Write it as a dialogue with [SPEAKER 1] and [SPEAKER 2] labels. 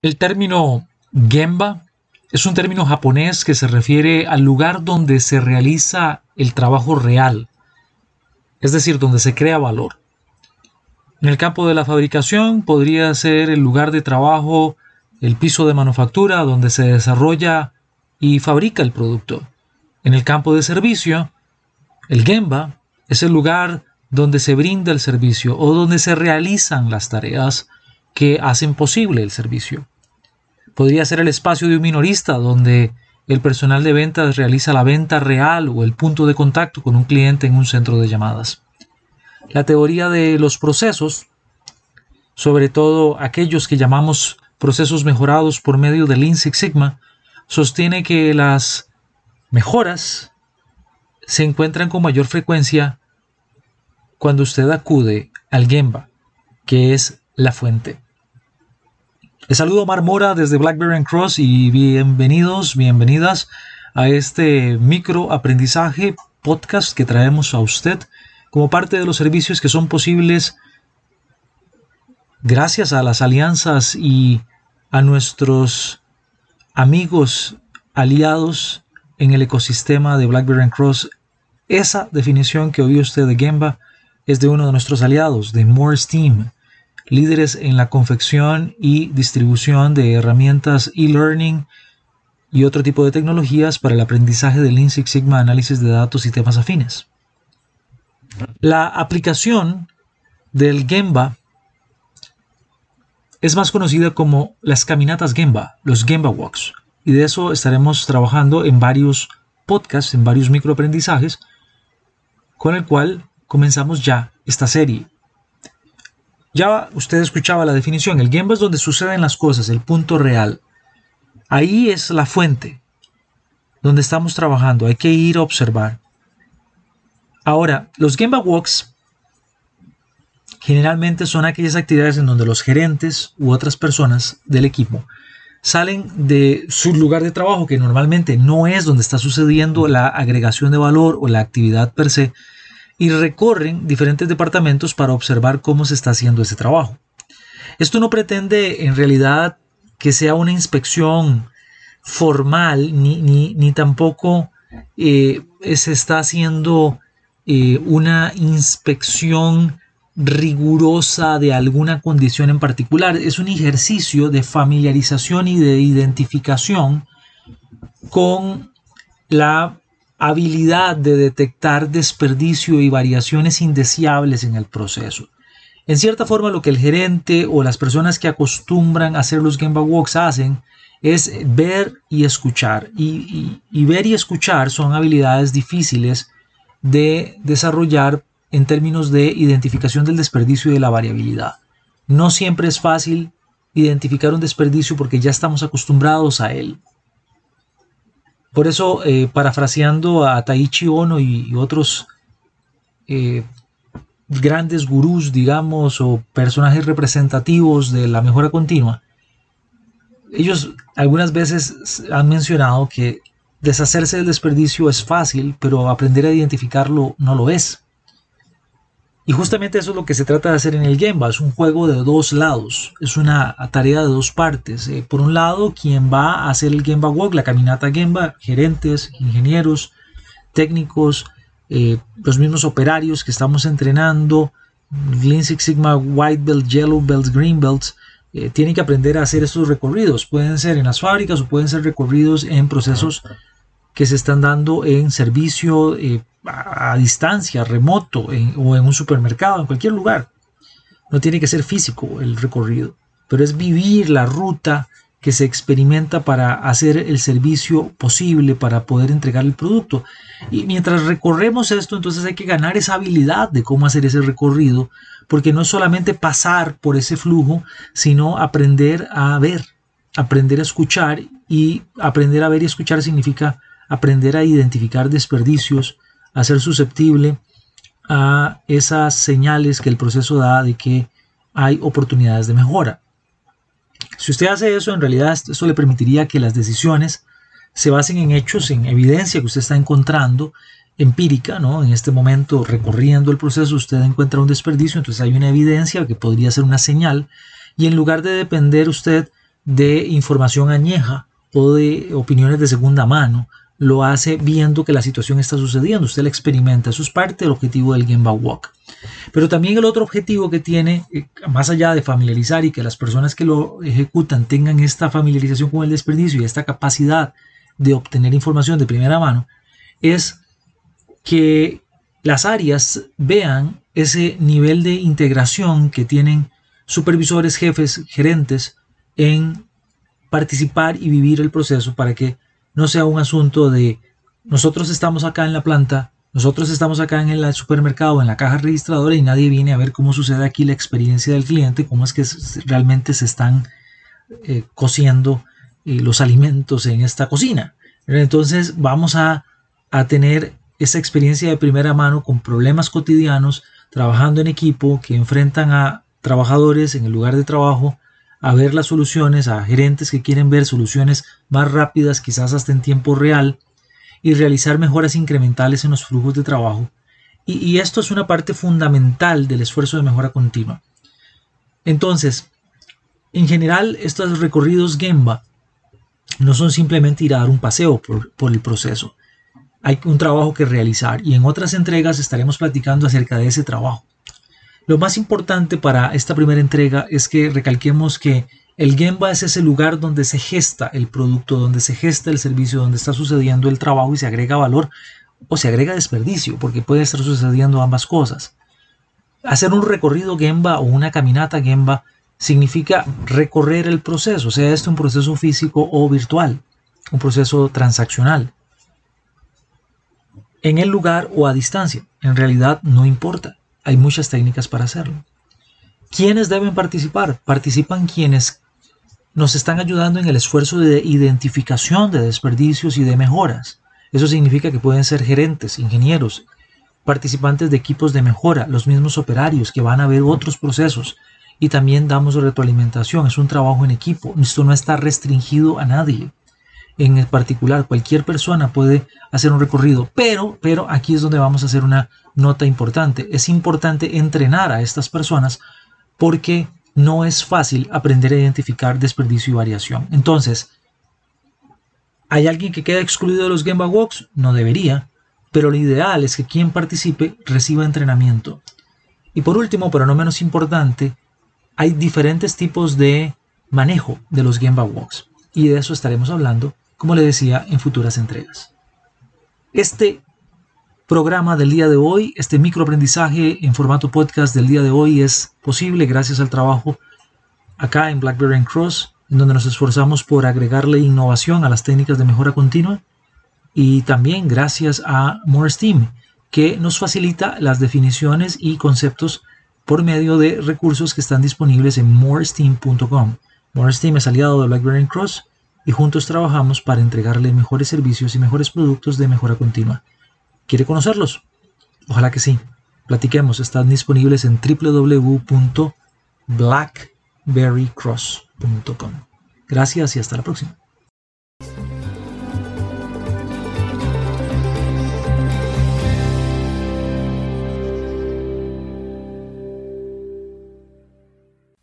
[SPEAKER 1] El término Gemba es un término japonés que se refiere al lugar donde se realiza el trabajo real, es decir, donde se crea valor. En el campo de la fabricación podría ser el lugar de trabajo, el piso de manufactura donde se desarrolla y fabrica el producto. En el campo de servicio, el Gemba es el lugar donde se brinda el servicio o donde se realizan las tareas que hacen posible el servicio. Podría ser el espacio de un minorista donde el personal de ventas realiza la venta real o el punto de contacto con un cliente en un centro de llamadas. La teoría de los procesos, sobre todo aquellos que llamamos procesos mejorados por medio del Lean Six Sigma, sostiene que las mejoras se encuentran con mayor frecuencia cuando usted acude al Gemba, que es la fuente. Les saludo Mar Mora desde Blackberry Cross y bienvenidos, bienvenidas a este micro aprendizaje podcast que traemos a usted como parte de los servicios que son posibles gracias a las alianzas y a nuestros amigos aliados en el ecosistema de BlackBerry Cross. Esa definición que oyó usted de Gemba es de uno de nuestros aliados, de Morse Team líderes en la confección y distribución de herramientas e-learning y otro tipo de tecnologías para el aprendizaje del Lean Six Sigma, análisis de datos y temas afines. La aplicación del Gemba es más conocida como las caminatas Gemba, los Gemba Walks, y de eso estaremos trabajando en varios podcasts, en varios microaprendizajes, con el cual comenzamos ya esta serie ya usted escuchaba la definición. El Gemba es donde suceden las cosas, el punto real. Ahí es la fuente donde estamos trabajando. Hay que ir a observar. Ahora, los Gemba Walks generalmente son aquellas actividades en donde los gerentes u otras personas del equipo salen de su lugar de trabajo, que normalmente no es donde está sucediendo la agregación de valor o la actividad per se, y recorren diferentes departamentos para observar cómo se está haciendo ese trabajo. Esto no pretende en realidad que sea una inspección formal ni, ni, tampoco eh, se está haciendo eh, una inspección rigurosa de alguna condición en particular. Es un ejercicio de familiarización y de identificación con la habilidad de detectar desperdicio y variaciones indeseables en el proceso. En cierta forma, lo que el gerente o las personas que acostumbran a hacer los Gemba Walks hacen es ver y escuchar. Y, y ver y escuchar son habilidades difíciles de desarrollar en términos de identificación del desperdicio y de la variabilidad. No siempre es fácil identificar un desperdicio porque ya estamos acostumbrados a él. Por eso, eh, parafraseando a Taichi Ono y, otros eh, grandes gurús, digamos, o personajes representativos de la mejora continua, ellos algunas veces han mencionado que deshacerse del desperdicio es fácil, pero aprender a identificarlo no lo es. Y justamente eso es lo que se trata de hacer en el Gemba, es un juego de dos lados, es una tarea de dos partes. Eh, por un lado, quien va a hacer el Gemba Walk, la caminata Gemba, gerentes, ingenieros, técnicos, eh, los mismos operarios que estamos entrenando, Lean Six Sigma, White Belt, Yellow Belts, Green Belts, eh, tienen que aprender a hacer estos recorridos. Pueden ser en las fábricas o pueden ser recorridos en procesos que se están dando en servicio eh, a, distancia, remoto, o en un supermercado, en cualquier lugar. No tiene que ser físico el recorrido, pero es vivir la ruta que se experimenta para hacer el servicio posible, para poder entregar el producto. Y mientras recorremos esto, entonces hay que ganar esa habilidad de cómo hacer ese recorrido, porque no es solamente pasar por ese flujo, sino aprender a ver, aprender a escuchar y aprender a ver y escuchar significa aprender a identificar desperdicios, a ser susceptible a esas señales que el proceso da de que hay oportunidades de mejora. Si usted hace eso, en realidad esto le permitiría que las decisiones se basen en hechos, en evidencia que usted está encontrando, empírica, ¿no? En este momento, recorriendo el proceso, usted encuentra un desperdicio, entonces hay una evidencia que podría ser una señal, y en lugar de depender usted de información añeja o de opiniones de segunda mano, lo hace viendo que la situación está sucediendo, usted la experimenta, eso es parte del objetivo del Gemba Walk. Pero también el otro objetivo que tiene, eh, más allá de familiarizar y que las personas que lo ejecutan tengan esta familiarización con el desperdicio y esta capacidad de obtener información de primera mano, es que las áreas vean ese nivel de integración que tienen supervisores, jefes, gerentes en participar y vivir el proceso para que no sea un asunto de nosotros estamos acá en la planta, nosotros estamos acá en el supermercado, en la caja registradora y nadie viene a ver cómo sucede aquí la experiencia del cliente, cómo es que realmente se están eh, cociendo eh, los alimentos en esta cocina. Entonces vamos a, a tener esa experiencia de primera mano con problemas cotidianos, trabajando en equipo, que enfrentan a trabajadores en el lugar de trabajo a ver las soluciones, a gerentes que quieren ver soluciones más rápidas, quizás hasta en tiempo real, y realizar mejoras incrementales en los flujos de trabajo. Y, esto es una parte fundamental del esfuerzo de mejora continua. Entonces, en general, estos recorridos Gemba no son simplemente ir a dar un paseo por, por el proceso. Hay un trabajo que realizar y en otras entregas estaremos platicando acerca de ese trabajo. Lo más importante para esta primera entrega es que recalquemos que el Gemba es ese lugar donde se gesta el producto, donde se gesta el servicio, donde está sucediendo el trabajo y se agrega valor o se agrega desperdicio, porque puede estar sucediendo ambas cosas. Hacer un recorrido Gemba o una caminata Gemba significa recorrer el proceso, sea este un proceso físico o virtual, un proceso transaccional. En el lugar o a distancia, en realidad no importa. Hay muchas técnicas para hacerlo. ¿Quiénes deben participar? Participan quienes nos están ayudando en el esfuerzo de identificación de desperdicios y de mejoras. Eso significa que pueden ser gerentes, ingenieros, participantes de equipos de mejora, los mismos operarios que van a ver otros procesos y también damos retroalimentación. Es un trabajo en equipo. Esto no está restringido a nadie en particular, cualquier persona puede hacer un recorrido, pero, pero aquí es donde vamos a hacer una nota importante. Es importante entrenar a estas personas porque no es fácil aprender a identificar desperdicio y variación. Entonces, ¿hay alguien que queda excluido de los Gemba Walks? No debería, pero lo ideal es que quien participe reciba entrenamiento. Y por último, pero no menos importante, hay diferentes tipos de manejo de los Gemba Walks. Y de eso estaremos hablando como le decía, en futuras entregas. Este programa del día de hoy, este microaprendizaje en formato podcast del día de hoy es posible gracias al trabajo acá en BlackBerry and Cross, en donde nos esforzamos por agregarle innovación a las técnicas de mejora continua y también gracias a Steam, que nos facilita las definiciones y conceptos por medio de recursos que están disponibles en moresteam.com. Moresteam es aliado de BlackBerry and Cross y juntos trabajamos para entregarle mejores servicios y mejores productos de mejora continua. ¿Quiere conocerlos? Ojalá que sí. Platiquemos, están disponibles en www.blackberrycross.com. Gracias y hasta la próxima.